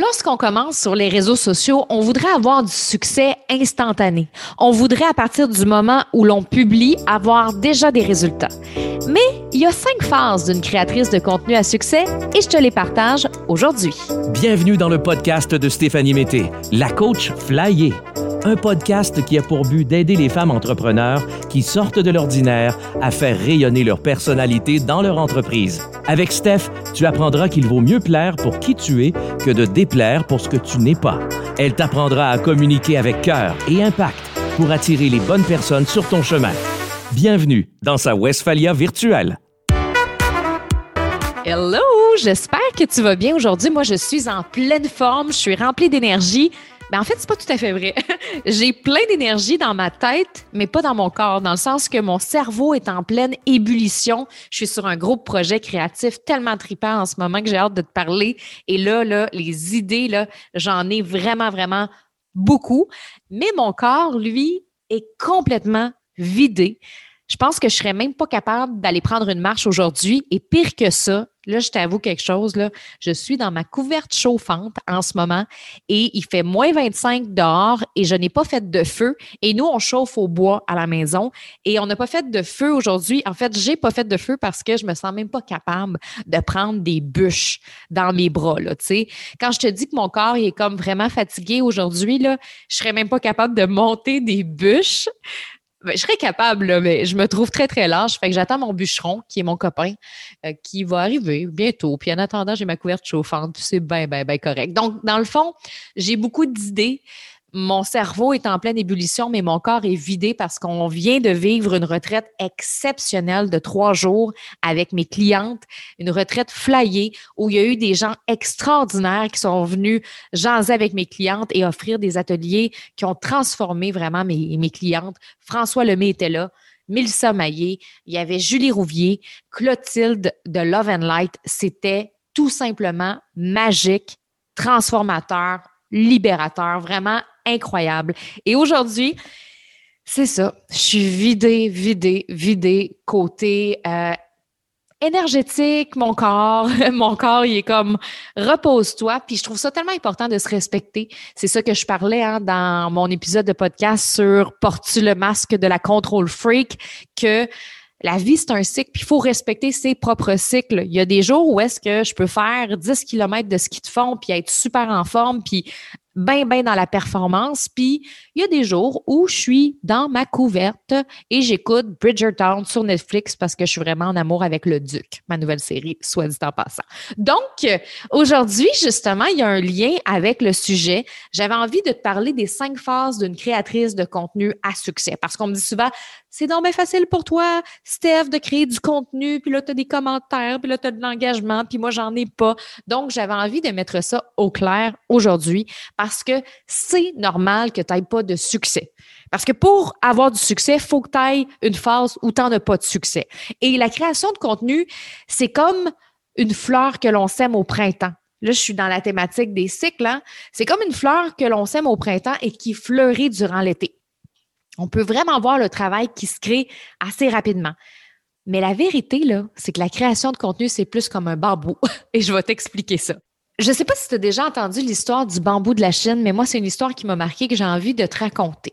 Lorsqu'on commence sur les réseaux sociaux, on voudrait avoir du succès instantané. On voudrait, à partir du moment où l'on publie, avoir déjà des résultats. Mais il y a cinq phases d'une créatrice de contenu à succès et je te les partage aujourd'hui. Bienvenue dans le podcast de Stéphanie Mété, la coach flyée un podcast qui a pour but d'aider les femmes entrepreneurs qui sortent de l'ordinaire à faire rayonner leur personnalité dans leur entreprise. Avec Steph, tu apprendras qu'il vaut mieux plaire pour qui tu es que de pour ce que tu n'es pas. Elle t'apprendra à communiquer avec cœur et impact pour attirer les bonnes personnes sur ton chemin. Bienvenue dans sa Westphalia virtuelle. Hello, j'espère que tu vas bien aujourd'hui. Moi, je suis en pleine forme, je suis remplie d'énergie. Ben, en fait, c'est pas tout à fait vrai. J'ai plein d'énergie dans ma tête, mais pas dans mon corps, dans le sens que mon cerveau est en pleine ébullition. Je suis sur un gros projet créatif tellement trippant en ce moment que j'ai hâte de te parler. Et là, là, les idées, là, j'en ai vraiment, vraiment beaucoup. Mais mon corps, lui, est complètement vidé. Je pense que je serais même pas capable d'aller prendre une marche aujourd'hui. Et pire que ça, là, je t'avoue quelque chose, là, je suis dans ma couverte chauffante en ce moment et il fait moins 25 dehors et je n'ai pas fait de feu. Et nous, on chauffe au bois à la maison et on n'a pas fait de feu aujourd'hui. En fait, j'ai pas fait de feu parce que je me sens même pas capable de prendre des bûches dans mes bras, là. Quand je te dis que mon corps est comme vraiment fatigué aujourd'hui, je serais même pas capable de monter des bûches. Ben, je serais capable, mais je me trouve très, très large. Fait que j'attends mon bûcheron, qui est mon copain, euh, qui va arriver bientôt. Puis en attendant, j'ai ma couverte chauffante. C'est bien, bien, bien correct. Donc, dans le fond, j'ai beaucoup d'idées mon cerveau est en pleine ébullition, mais mon corps est vidé parce qu'on vient de vivre une retraite exceptionnelle de trois jours avec mes clientes, une retraite flyée où il y a eu des gens extraordinaires qui sont venus jaser avec mes clientes et offrir des ateliers qui ont transformé vraiment mes, clientes. François Lemay était là. Mélissa Maillé, il y avait Julie Rouvier, Clotilde de Love and Light. C'était tout simplement magique, transformateur, libérateur, vraiment incroyable. Et aujourd'hui, c'est ça. Je suis vidée, vidée, vidée côté euh, énergétique, mon corps. mon corps, il est comme repose-toi. Puis je trouve ça tellement important de se respecter. C'est ça que je parlais hein, dans mon épisode de podcast sur Portes-tu le masque de la contrôle freak que la vie, c'est un cycle, puis il faut respecter ses propres cycles. Il y a des jours où est-ce que je peux faire 10 km de ski de fond, puis être super en forme, puis bien, bien dans la performance. Puis il y a des jours où je suis dans ma couverte et j'écoute Bridgertown sur Netflix parce que je suis vraiment en amour avec le Duc, ma nouvelle série, soit dit en passant. Donc, aujourd'hui, justement, il y a un lien avec le sujet. J'avais envie de te parler des cinq phases d'une créatrice de contenu à succès parce qu'on me dit souvent, c'est donc bien facile pour toi, Steph, de créer du contenu, puis là, tu as des commentaires, puis là, tu as de l'engagement, puis moi, j'en ai pas. Donc, j'avais envie de mettre ça au clair aujourd'hui parce que c'est normal que tu n'aies pas de succès. Parce que pour avoir du succès, il faut que tu ailles une phase où tu n'en as pas de succès. Et la création de contenu, c'est comme une fleur que l'on sème au printemps. Là, je suis dans la thématique des cycles. Hein. C'est comme une fleur que l'on sème au printemps et qui fleurit durant l'été on peut vraiment voir le travail qui se crée assez rapidement. Mais la vérité, là, c'est que la création de contenu, c'est plus comme un bambou. Et je vais t'expliquer ça. Je ne sais pas si tu as déjà entendu l'histoire du bambou de la Chine, mais moi, c'est une histoire qui m'a marqué que j'ai envie de te raconter.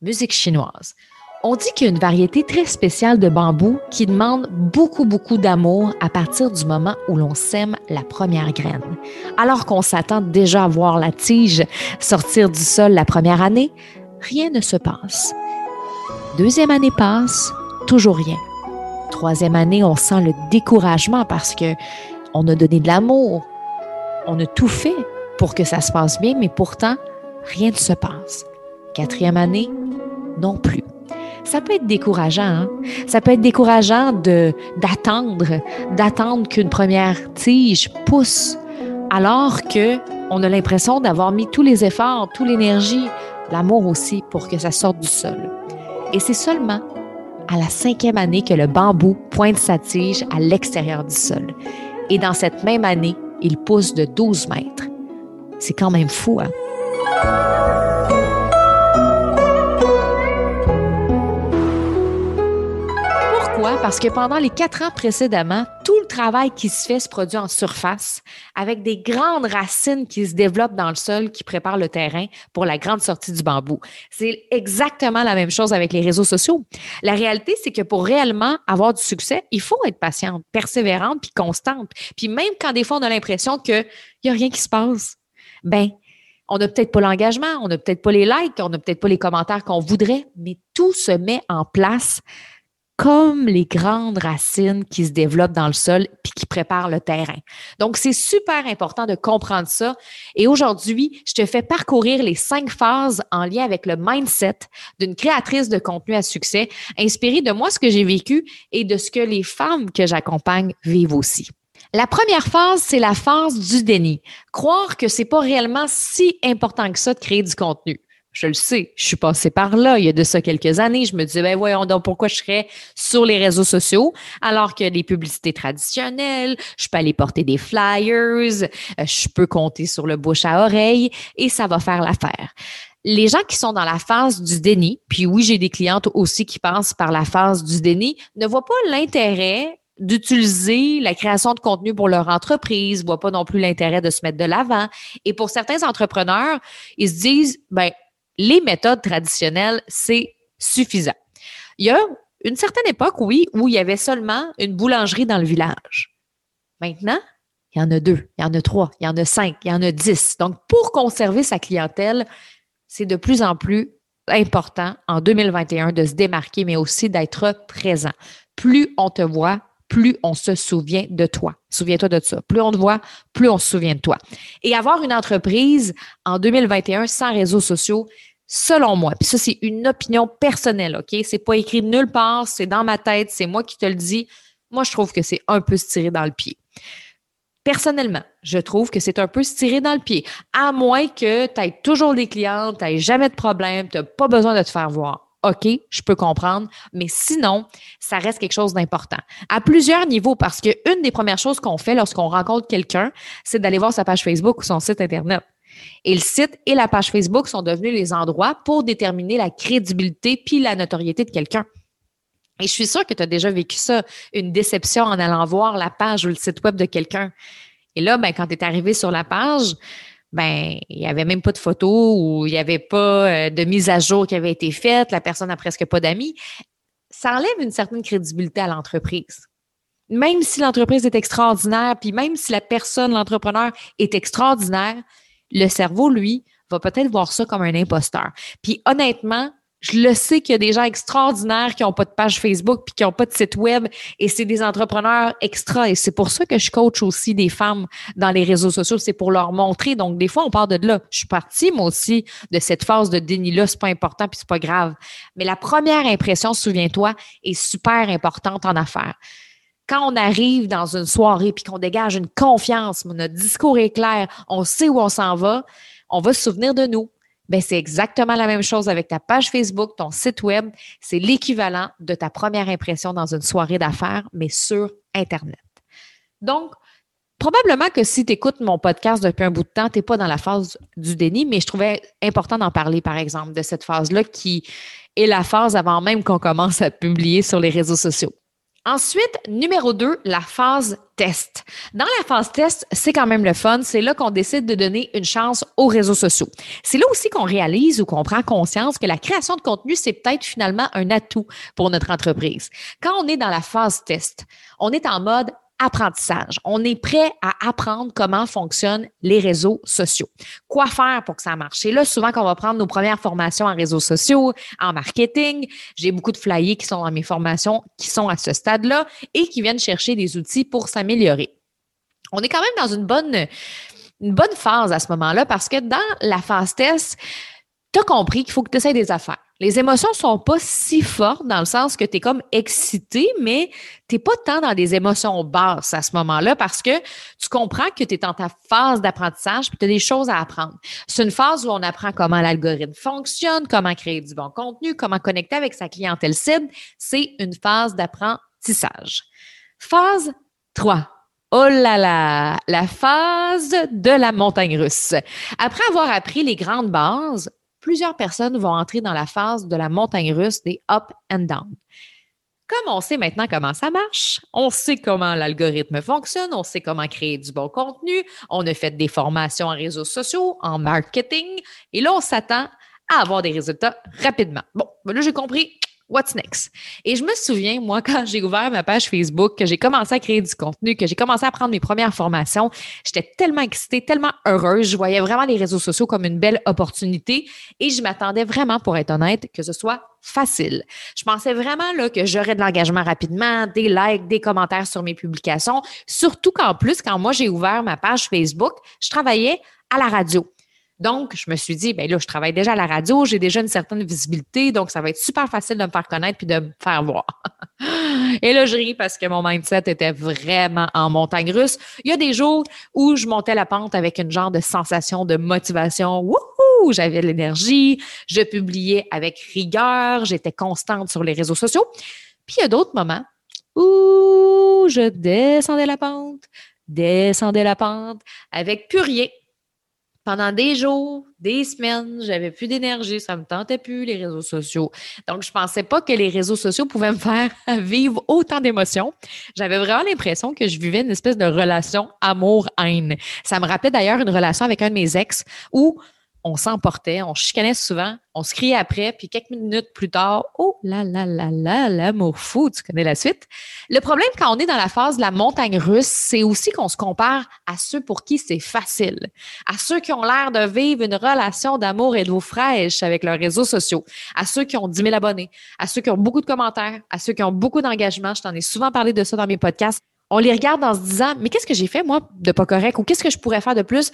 Musique chinoise. On dit qu'il y a une variété très spéciale de bambou qui demande beaucoup, beaucoup d'amour à partir du moment où l'on sème la première graine. Alors qu'on s'attend déjà à voir la tige sortir du sol la première année, rien ne se passe. Deuxième année passe, toujours rien. Troisième année, on sent le découragement parce que on a donné de l'amour, on a tout fait pour que ça se passe bien, mais pourtant, rien ne se passe. Quatrième année, non plus. Ça peut être décourageant. Hein? Ça peut être décourageant de d'attendre, d'attendre qu'une première tige pousse, alors que on a l'impression d'avoir mis tous les efforts, toute l'énergie, l'amour aussi pour que ça sorte du sol. Et c'est seulement à la cinquième année que le bambou pointe sa tige à l'extérieur du sol. Et dans cette même année, il pousse de 12 mètres. C'est quand même fou, hein? Parce que pendant les quatre ans précédemment, tout le travail qui se fait se produit en surface avec des grandes racines qui se développent dans le sol qui préparent le terrain pour la grande sortie du bambou. C'est exactement la même chose avec les réseaux sociaux. La réalité, c'est que pour réellement avoir du succès, il faut être patiente, persévérante puis constante. Puis même quand des fois on a l'impression qu'il n'y a rien qui se passe, ben on n'a peut-être pas l'engagement, on n'a peut-être pas les likes, on n'a peut-être pas les commentaires qu'on voudrait, mais tout se met en place comme les grandes racines qui se développent dans le sol puis qui préparent le terrain. Donc, c'est super important de comprendre ça. Et aujourd'hui, je te fais parcourir les cinq phases en lien avec le mindset d'une créatrice de contenu à succès, inspirée de moi, ce que j'ai vécu et de ce que les femmes que j'accompagne vivent aussi. La première phase, c'est la phase du déni. Croire que c'est pas réellement si important que ça de créer du contenu. Je le sais, je suis passée par là il y a de ça quelques années. Je me disais, ben voyons donc pourquoi je serais sur les réseaux sociaux alors que les publicités traditionnelles, je peux aller porter des flyers, euh, je peux compter sur le bouche à oreille et ça va faire l'affaire les gens qui sont dans la phase du déni, puis oui, j'ai des clientes aussi qui passent par la phase du déni, ne voient pas l'intérêt d'utiliser la création de contenu pour leur entreprise, voient pas non plus l'intérêt de se mettre de l'avant. Et pour certains entrepreneurs, ils se disent, ben, les méthodes traditionnelles, c'est suffisant. Il y a une certaine époque, oui, où il y avait seulement une boulangerie dans le village. Maintenant, il y en a deux, il y en a trois, il y en a cinq, il y en a dix. Donc, pour conserver sa clientèle, c'est de plus en plus important en 2021 de se démarquer, mais aussi d'être présent. Plus on te voit, plus on se souvient de toi. Souviens-toi de ça. Plus on te voit, plus on se souvient de toi. Et avoir une entreprise en 2021 sans réseaux sociaux, selon moi, puis ça, c'est une opinion personnelle, OK? C'est pas écrit nulle part, c'est dans ma tête, c'est moi qui te le dis. Moi, je trouve que c'est un peu se tirer dans le pied. Personnellement, je trouve que c'est un peu se tirer dans le pied, à moins que tu aies toujours des clients, tu n'aies jamais de problème, tu n'as pas besoin de te faire voir. OK, je peux comprendre, mais sinon, ça reste quelque chose d'important. À plusieurs niveaux, parce qu'une des premières choses qu'on fait lorsqu'on rencontre quelqu'un, c'est d'aller voir sa page Facebook ou son site Internet. Et le site et la page Facebook sont devenus les endroits pour déterminer la crédibilité puis la notoriété de quelqu'un. Et je suis sûre que tu as déjà vécu ça, une déception en allant voir la page ou le site web de quelqu'un. Et là, ben, quand tu es arrivé sur la page, ben il n'y avait même pas de photos ou il n'y avait pas euh, de mise à jour qui avait été faite, la personne n'a presque pas d'amis, ça enlève une certaine crédibilité à l'entreprise. Même si l'entreprise est extraordinaire, puis même si la personne, l'entrepreneur est extraordinaire, le cerveau, lui, va peut-être voir ça comme un imposteur. Puis honnêtement, je le sais qu'il y a des gens extraordinaires qui n'ont pas de page Facebook puis qui n'ont pas de site web et c'est des entrepreneurs extra et c'est pour ça que je coach aussi des femmes dans les réseaux sociaux, c'est pour leur montrer. Donc des fois on part de là. Je suis partie moi aussi de cette phase de déni là, c'est pas important puis c'est pas grave. Mais la première impression, souviens-toi, est super importante en affaires quand on arrive dans une soirée puis qu'on dégage une confiance, notre discours est clair, on sait où on s'en va, on va se souvenir de nous ben c'est exactement la même chose avec ta page Facebook, ton site web. C'est l'équivalent de ta première impression dans une soirée d'affaires, mais sur Internet. Donc, probablement que si tu écoutes mon podcast depuis un bout de temps, tu n'es pas dans la phase du déni, mais je trouvais important d'en parler, par exemple, de cette phase-là qui est la phase avant même qu'on commence à publier sur les réseaux sociaux. Ensuite, numéro 2, la phase test. Dans la phase test, c'est quand même le fun. C'est là qu'on décide de donner une chance aux réseaux sociaux. C'est là aussi qu'on réalise ou qu'on prend conscience que la création de contenu, c'est peut-être finalement un atout pour notre entreprise. Quand on est dans la phase test, on est en mode apprentissage. On est prêt à apprendre comment fonctionnent les réseaux sociaux. Quoi faire pour que ça marche? Et là, souvent, qu'on va prendre nos premières formations en réseaux sociaux, en marketing. J'ai beaucoup de flyers qui sont dans mes formations qui sont à ce stade-là et qui viennent chercher des outils pour s'améliorer. On est quand même dans une bonne, une bonne phase à ce moment-là parce que dans la phase test, tu as compris qu'il faut que tu essaies des affaires. Les émotions sont pas si fortes dans le sens que tu es comme excité, mais tu pas tant dans des émotions basses à ce moment-là parce que tu comprends que tu es dans ta phase d'apprentissage et tu as des choses à apprendre. C'est une phase où on apprend comment l'algorithme fonctionne, comment créer du bon contenu, comment connecter avec sa clientèle cible. C'est une phase d'apprentissage. Phase 3. Oh là là, la phase de la montagne russe. Après avoir appris les grandes bases, plusieurs personnes vont entrer dans la phase de la montagne russe des up and down. Comme on sait maintenant comment ça marche, on sait comment l'algorithme fonctionne, on sait comment créer du bon contenu, on a fait des formations en réseaux sociaux, en marketing, et là, on s'attend à avoir des résultats rapidement. Bon, ben là, j'ai compris, What's next? Et je me souviens, moi, quand j'ai ouvert ma page Facebook, que j'ai commencé à créer du contenu, que j'ai commencé à prendre mes premières formations, j'étais tellement excitée, tellement heureuse. Je voyais vraiment les réseaux sociaux comme une belle opportunité et je m'attendais vraiment, pour être honnête, que ce soit facile. Je pensais vraiment là, que j'aurais de l'engagement rapidement, des likes, des commentaires sur mes publications. Surtout qu'en plus, quand moi j'ai ouvert ma page Facebook, je travaillais à la radio. Donc, je me suis dit, ben là, je travaille déjà à la radio, j'ai déjà une certaine visibilité, donc ça va être super facile de me faire connaître puis de me faire voir. Et là, je ris parce que mon mindset était vraiment en montagne russe. Il y a des jours où je montais la pente avec une genre de sensation de motivation. Wouhou! J'avais de l'énergie, je publiais avec rigueur, j'étais constante sur les réseaux sociaux. Puis il y a d'autres moments où je descendais la pente, descendais la pente avec plus rien pendant des jours, des semaines, j'avais plus d'énergie, ça me tentait plus les réseaux sociaux. Donc je pensais pas que les réseaux sociaux pouvaient me faire vivre autant d'émotions. J'avais vraiment l'impression que je vivais une espèce de relation amour-haine. Ça me rappelait d'ailleurs une relation avec un de mes ex où on s'emportait, on chicanait souvent, on se criait après, puis quelques minutes plus tard, oh là là là là, l'amour fou, tu connais la suite. Le problème quand on est dans la phase de la montagne russe, c'est aussi qu'on se compare à ceux pour qui c'est facile, à ceux qui ont l'air de vivre une relation d'amour et d'eau fraîche avec leurs réseaux sociaux, à ceux qui ont 10 000 abonnés, à ceux qui ont beaucoup de commentaires, à ceux qui ont beaucoup d'engagement. Je t'en ai souvent parlé de ça dans mes podcasts. On les regarde en se disant, mais qu'est-ce que j'ai fait, moi, de pas correct ou qu'est-ce que je pourrais faire de plus?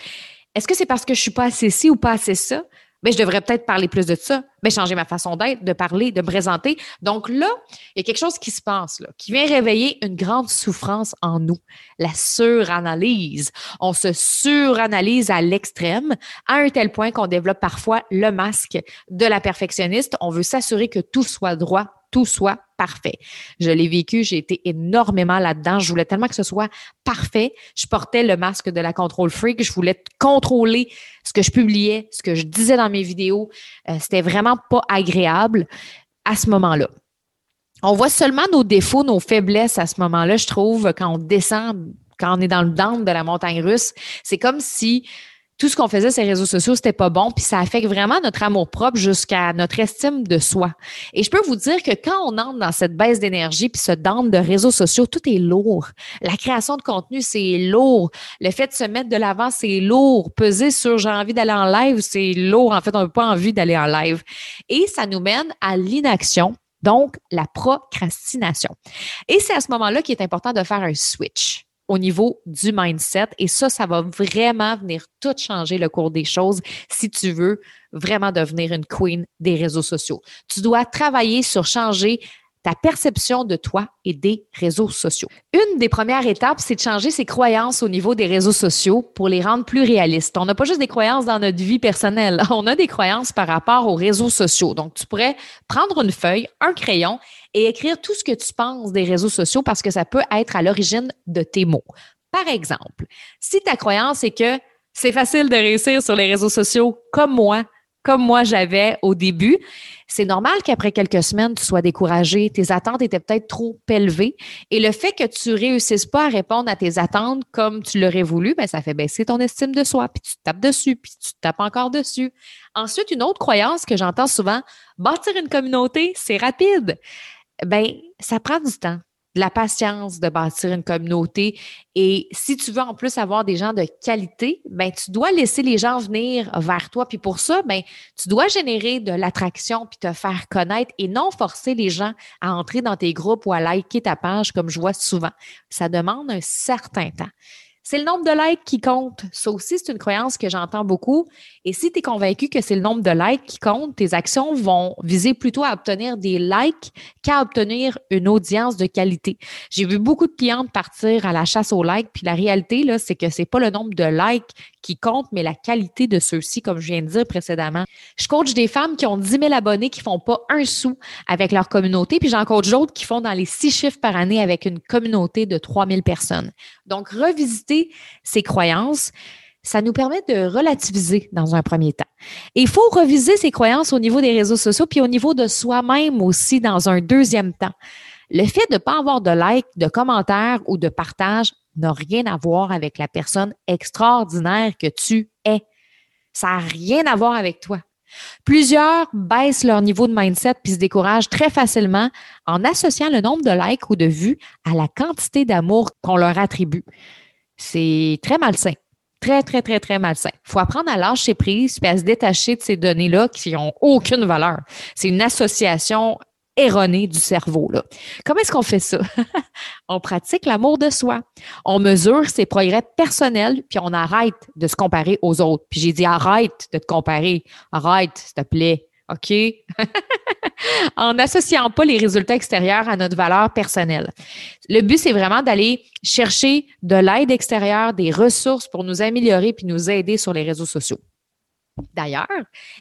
Est-ce que c'est parce que je suis pas assez ci ou pas assez ça? Mais ben, je devrais peut-être parler plus de ça, mais changer ma façon d'être, de parler, de me présenter. Donc là, il y a quelque chose qui se passe, là, qui vient réveiller une grande souffrance en nous, la suranalyse. On se suranalyse à l'extrême, à un tel point qu'on développe parfois le masque de la perfectionniste. On veut s'assurer que tout soit droit, tout soit parfait. Je l'ai vécu, j'ai été énormément là-dedans. Je voulais tellement que ce soit parfait. Je portais le masque de la contrôle freak. Je voulais contrôler ce que je publiais, ce que je disais dans mes vidéos. Euh, c'était vraiment pas agréable à ce moment-là. On voit seulement nos défauts, nos faiblesses à ce moment-là, je trouve, quand on descend, quand on est dans le down de la montagne russe. C'est comme si tout ce qu'on faisait les réseaux sociaux, c'était pas bon, puis ça affecte vraiment notre amour propre jusqu'à notre estime de soi. Et je peux vous dire que quand on entre dans cette baisse d'énergie puis ce down de réseaux sociaux, tout est lourd. La création de contenu, c'est lourd. Le fait de se mettre de l'avant, c'est lourd. Peser sur j'ai envie d'aller en live, c'est lourd. En fait, on n'a pas envie d'aller en live. Et ça nous mène à l'inaction, donc la procrastination. Et c'est à ce moment-là qu'il est important de faire un switch au niveau du mindset. Et ça, ça va vraiment venir tout changer le cours des choses si tu veux vraiment devenir une queen des réseaux sociaux. Tu dois travailler sur changer ta perception de toi et des réseaux sociaux. Une des premières étapes, c'est de changer ses croyances au niveau des réseaux sociaux pour les rendre plus réalistes. On n'a pas juste des croyances dans notre vie personnelle, on a des croyances par rapport aux réseaux sociaux. Donc, tu pourrais prendre une feuille, un crayon et écrire tout ce que tu penses des réseaux sociaux parce que ça peut être à l'origine de tes mots. Par exemple, si ta croyance est que c'est facile de réussir sur les réseaux sociaux comme moi, comme moi j'avais au début, c'est normal qu'après quelques semaines, tu sois découragé, tes attentes étaient peut-être trop élevées. Et le fait que tu réussisses pas à répondre à tes attentes comme tu l'aurais voulu, ben, ça fait baisser ton estime de soi, puis tu tapes dessus, puis tu tapes encore dessus. Ensuite, une autre croyance que j'entends souvent, bâtir une communauté, c'est rapide. Ben ça prend du temps, de la patience de bâtir une communauté. Et si tu veux en plus avoir des gens de qualité, ben tu dois laisser les gens venir vers toi. Puis pour ça, ben tu dois générer de l'attraction puis te faire connaître et non forcer les gens à entrer dans tes groupes ou à liker ta page comme je vois souvent. Ça demande un certain temps. C'est le nombre de likes qui compte. Ça aussi, c'est une croyance que j'entends beaucoup. Et si tu es convaincu que c'est le nombre de likes qui compte, tes actions vont viser plutôt à obtenir des likes qu'à obtenir une audience de qualité. J'ai vu beaucoup de clientes partir à la chasse aux likes, puis la réalité, c'est que c'est pas le nombre de likes qui compte, mais la qualité de ceux-ci, comme je viens de dire précédemment. Je coach des femmes qui ont 10 000 abonnés qui font pas un sou avec leur communauté, puis j'en coach d'autres qui font dans les six chiffres par année avec une communauté de 3 000 personnes. Donc, revisiter ces croyances, ça nous permet de relativiser dans un premier temps. Il faut reviser ces croyances au niveau des réseaux sociaux, puis au niveau de soi-même aussi dans un deuxième temps. Le fait de ne pas avoir de like, de commentaires ou de partage n'a rien à voir avec la personne extraordinaire que tu es. Ça n'a rien à voir avec toi. Plusieurs baissent leur niveau de mindset puis se découragent très facilement en associant le nombre de likes ou de vues à la quantité d'amour qu'on leur attribue. C'est très malsain. Très, très, très, très malsain. Il faut apprendre à lâcher prise puis à se détacher de ces données-là qui n'ont aucune valeur. C'est une association erronée du cerveau. Là. Comment est-ce qu'on fait ça? on pratique l'amour de soi. On mesure ses progrès personnels, puis on arrête de se comparer aux autres. Puis j'ai dit arrête de te comparer. Arrête, s'il te plaît. OK? en n'associant pas les résultats extérieurs à notre valeur personnelle. Le but, c'est vraiment d'aller chercher de l'aide extérieure, des ressources pour nous améliorer puis nous aider sur les réseaux sociaux. D'ailleurs,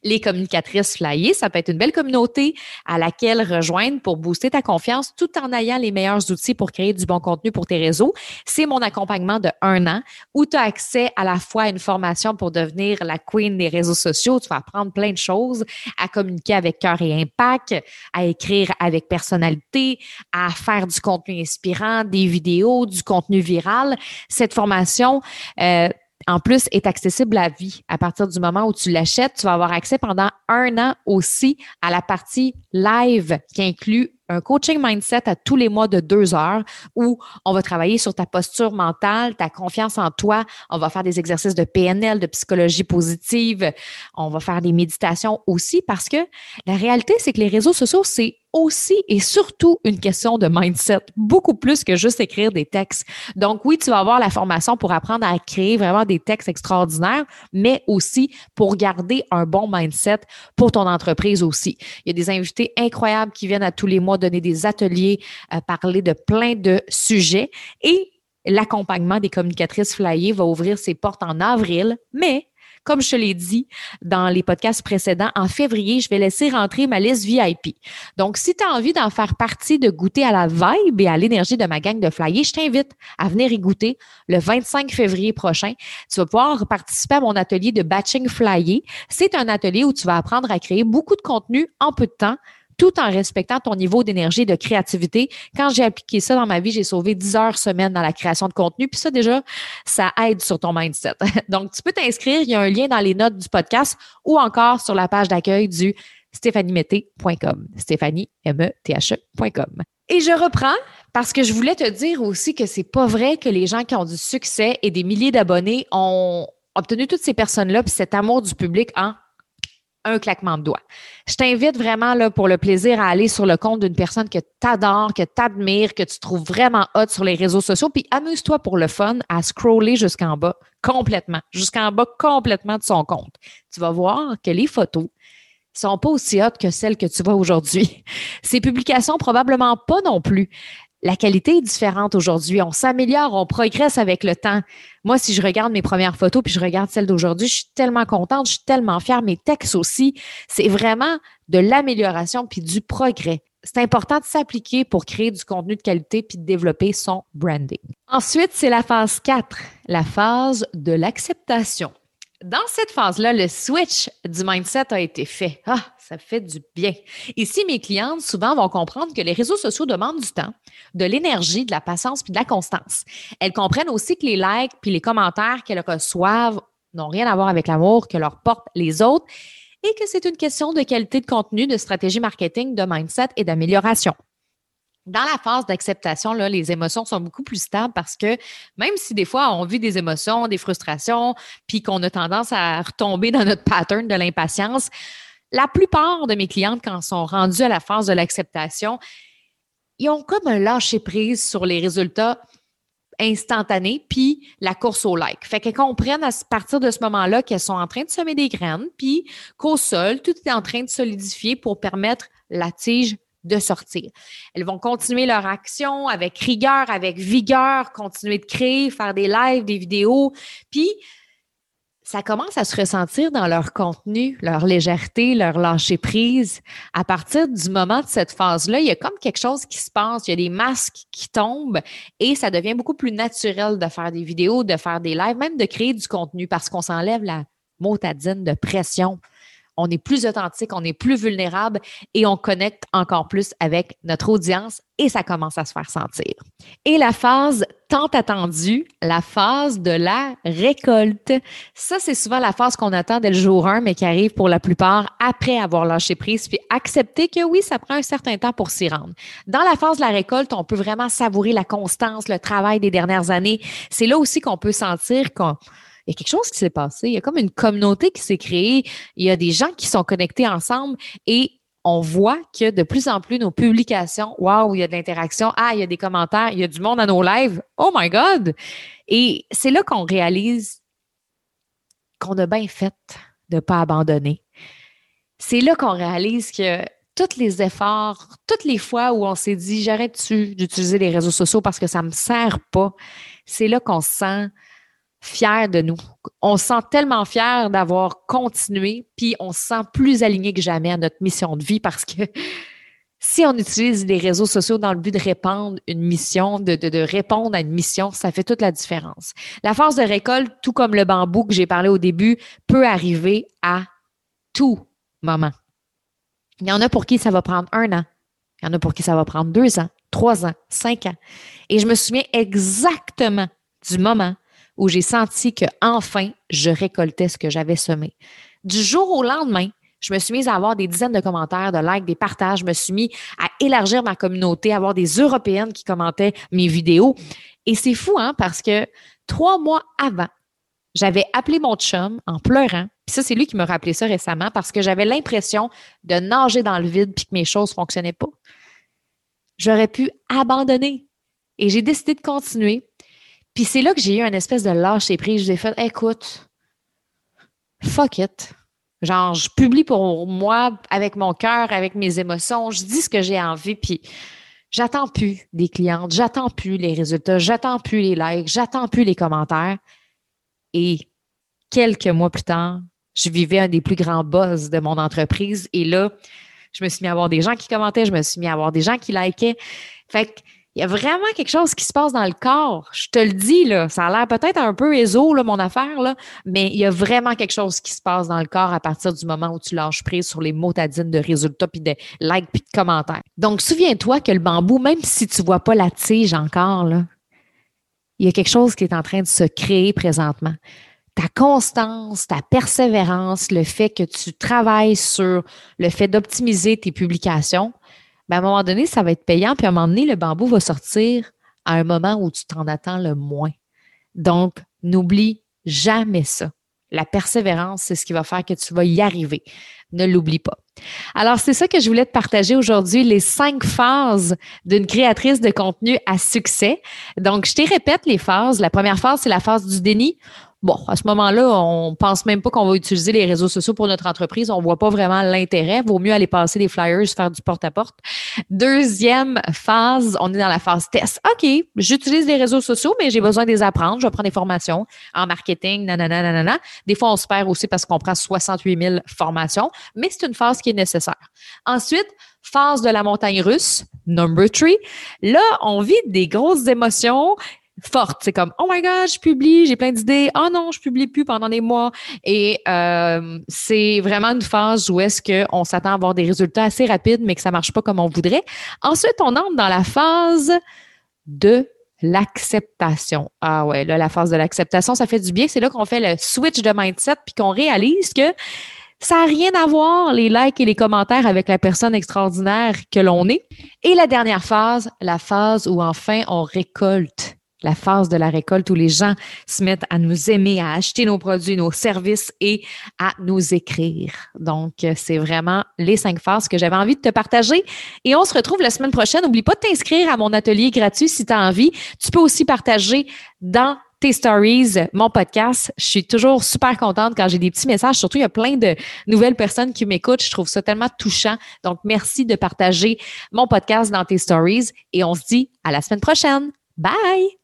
les communicatrices flyées, ça peut être une belle communauté à laquelle rejoindre pour booster ta confiance tout en ayant les meilleurs outils pour créer du bon contenu pour tes réseaux. C'est mon accompagnement de un an où tu as accès à la fois à une formation pour devenir la queen des réseaux sociaux. Tu vas apprendre plein de choses, à communiquer avec cœur et impact, à écrire avec personnalité, à faire du contenu inspirant, des vidéos, du contenu viral. Cette formation, euh, en plus, est accessible à vie. À partir du moment où tu l'achètes, tu vas avoir accès pendant un an aussi à la partie live qui inclut un coaching mindset à tous les mois de deux heures où on va travailler sur ta posture mentale, ta confiance en toi. On va faire des exercices de PNL, de psychologie positive. On va faire des méditations aussi parce que la réalité, c'est que les réseaux sociaux, c'est aussi et surtout une question de mindset, beaucoup plus que juste écrire des textes. Donc oui, tu vas avoir la formation pour apprendre à créer vraiment des textes extraordinaires, mais aussi pour garder un bon mindset pour ton entreprise aussi. Il y a des invités incroyables qui viennent à tous les mois donner des ateliers, euh, parler de plein de sujets et l'accompagnement des communicatrices flyées va ouvrir ses portes en avril, mais comme je te l'ai dit dans les podcasts précédents, en février, je vais laisser rentrer ma liste VIP. Donc, si tu as envie d'en faire partie, de goûter à la vibe et à l'énergie de ma gang de flyers, je t'invite à venir y goûter le 25 février prochain. Tu vas pouvoir participer à mon atelier de batching flyer. C'est un atelier où tu vas apprendre à créer beaucoup de contenu en peu de temps tout en respectant ton niveau d'énergie et de créativité. Quand j'ai appliqué ça dans ma vie, j'ai sauvé 10 heures semaine dans la création de contenu. Puis ça, déjà, ça aide sur ton mindset. Donc, tu peux t'inscrire. Il y a un lien dans les notes du podcast ou encore sur la page d'accueil du stéphaniemete.com. Stéphanie, e ecom Et je reprends parce que je voulais te dire aussi que c'est pas vrai que les gens qui ont du succès et des milliers d'abonnés ont obtenu toutes ces personnes-là puis cet amour du public en un claquement de doigts. Je t'invite vraiment là, pour le plaisir à aller sur le compte d'une personne que tu adores, que tu admires, que tu trouves vraiment hot sur les réseaux sociaux, puis amuse-toi pour le fun à scroller jusqu'en bas complètement, jusqu'en bas complètement de son compte. Tu vas voir que les photos sont pas aussi hautes que celles que tu vois aujourd'hui. Ces publications, probablement pas non plus la qualité est différente aujourd'hui. On s'améliore, on progresse avec le temps. Moi, si je regarde mes premières photos puis je regarde celles d'aujourd'hui, je suis tellement contente, je suis tellement fière. Mes textes aussi, c'est vraiment de l'amélioration puis du progrès. C'est important de s'appliquer pour créer du contenu de qualité puis de développer son branding. Ensuite, c'est la phase 4, la phase de l'acceptation. Dans cette phase-là, le switch du mindset a été fait. Ah, ça fait du bien. Ici, mes clientes souvent vont comprendre que les réseaux sociaux demandent du temps, de l'énergie, de la patience puis de la constance. Elles comprennent aussi que les likes puis les commentaires qu'elles reçoivent n'ont rien à voir avec l'amour que leur portent les autres et que c'est une question de qualité de contenu, de stratégie marketing, de mindset et d'amélioration. Dans la phase d'acceptation, les émotions sont beaucoup plus stables parce que même si des fois on vit des émotions, des frustrations, puis qu'on a tendance à retomber dans notre pattern de l'impatience, la plupart de mes clientes, quand sont rendues à la phase de l'acceptation, ils ont comme un lâcher prise sur les résultats instantanés, puis la course au like. Fait qu'elles comprennent à partir de ce moment-là qu'elles sont en train de semer des graines, puis qu'au sol, tout est en train de solidifier pour permettre la tige de sortir. Elles vont continuer leur action avec rigueur, avec vigueur, continuer de créer, faire des lives, des vidéos, puis ça commence à se ressentir dans leur contenu, leur légèreté, leur lâcher prise. À partir du moment de cette phase-là, il y a comme quelque chose qui se passe, il y a des masques qui tombent et ça devient beaucoup plus naturel de faire des vidéos, de faire des lives, même de créer du contenu parce qu'on s'enlève la motadine de pression on est plus authentique, on est plus vulnérable et on connecte encore plus avec notre audience et ça commence à se faire sentir. Et la phase tant attendue, la phase de la récolte. Ça, c'est souvent la phase qu'on attend dès le jour 1, mais qui arrive pour la plupart après avoir lâché prise, puis accepter que oui, ça prend un certain temps pour s'y rendre. Dans la phase de la récolte, on peut vraiment savourer la constance, le travail des dernières années. C'est là aussi qu'on peut sentir qu'on il y a quelque chose qui s'est passé. Il y a comme une communauté qui s'est créée. Il y a des gens qui sont connectés ensemble et on voit que de plus en plus nos publications, waouh, il y a de l'interaction, ah, il y a des commentaires, il y a du monde à nos lives. Oh my God! Et c'est là qu'on réalise qu'on a bien fait de ne pas abandonner. C'est là qu'on réalise que tous les efforts, toutes les fois où on s'est dit j'arrête-tu d'utiliser les réseaux sociaux parce que ça ne me sert pas, c'est là qu'on se sent fiers de nous. On se sent tellement fiers d'avoir continué, puis on se sent plus aligné que jamais à notre mission de vie parce que si on utilise les réseaux sociaux dans le but de répandre une mission, de, de, répondre à une mission, ça fait toute la différence. La force de récolte, tout comme le bambou que j'ai parlé au début, peut arriver à tout moment. Il y en a pour qui ça va prendre un an. Il y en a pour qui ça va prendre deux ans, trois ans, cinq ans. Et je me souviens exactement du moment où j'ai senti que enfin je récoltais ce que j'avais semé. Du jour au lendemain, je me suis mise à avoir des dizaines de commentaires, de likes, des partages. Je me suis mis à élargir ma communauté, à avoir des Européennes qui commentaient mes vidéos. Et c'est fou, hein, parce que trois mois avant, j'avais appelé mon chum en pleurant. Puis ça, c'est lui qui me rappelé ça récemment parce que j'avais l'impression de nager dans le vide puis que mes choses ne fonctionnaient pas. J'aurais pu abandonner. Et j'ai décidé de continuer. Puis c'est là que j'ai eu une espèce de lâcher prise. J'ai fait, écoute, fuck it. Genre, je publie pour moi, avec mon cœur, avec mes émotions. Je dis ce que j'ai envie, puis j'attends plus des clientes, j'attends plus les résultats, j'attends plus les likes, j'attends plus les commentaires. Et quelques mois plus tard, je vivais un des plus grands buzz de mon entreprise. Et là, je me suis mis à avoir des gens qui commentaient, je me suis mis à avoir des gens qui likaient. Fait que il y a vraiment quelque chose qui se passe dans le corps. Je te le dis, là. Ça a l'air peut-être un peu éso, là, mon affaire, là, mais il y a vraiment quelque chose qui se passe dans le corps à partir du moment où tu lâches prise sur les motadines de résultats, puis de likes, puis de commentaires. Donc, souviens-toi que le bambou, même si tu vois pas la tige encore, là, il y a quelque chose qui est en train de se créer présentement. Ta constance, ta persévérance, le fait que tu travailles sur le fait d'optimiser tes publications, ben, à un moment donné, ça va être payant, puis à un moment donné, le bambou va sortir à un moment où tu t'en attends le moins. Donc, n'oublie jamais ça. La persévérance, c'est ce qui va faire que tu vas y arriver. Ne l'oublie pas. Alors, c'est ça que je voulais te partager aujourd'hui, les cinq phases d'une créatrice de contenu à succès. Donc, je te répète les phases. La première phase, c'est la phase du déni. Bon, à ce moment-là, on pense même pas qu'on va utiliser les réseaux sociaux pour notre entreprise. On voit pas vraiment l'intérêt. Vaut mieux aller passer des flyers, faire du porte-à-porte. Deuxième phase, on est dans la phase test. OK, j'utilise les réseaux sociaux, mais j'ai besoin de les apprendre. Je vais prendre des formations en marketing, nanana, nanana. Des fois, on se perd aussi parce qu'on prend 68 000 formations, mais c'est une phase qui est nécessaire. Ensuite, phase de la montagne russe, number three. Là, on vit des grosses émotions forte. C'est comme oh my god, je publie, j'ai plein d'idées. Oh non, je publie plus pendant des mois. Et euh, c'est vraiment une phase où est-ce qu'on s'attend à avoir des résultats assez rapides, mais que ça marche pas comme on voudrait. Ensuite, on entre dans la phase de l'acceptation. Ah ouais, là, la phase de l'acceptation, ça fait du bien. C'est là qu'on fait le switch de mindset puis qu'on réalise que ça n'a rien à voir, les likes et les commentaires, avec la personne extraordinaire que l'on est. Et la dernière phase, la phase où enfin on récolte la phase de la récolte où les gens se mettent à nous aimer, à acheter nos produits, nos services et à nous écrire. Donc, euh, c'est vraiment les cinq phases que j'avais envie de te partager. Et on se retrouve la semaine prochaine. N'oublie pas de t'inscrire à mon atelier gratuit si tu as envie. Tu peux aussi partager dans tes stories, mon podcast. Je suis toujours super contente quand j'ai des petits messages. Surtout, il y a plein de nouvelles personnes qui m'écoutent. Je trouve ça tellement touchant. Donc, merci de partager mon podcast dans tes stories et on se dit à la semaine prochaine. Bye!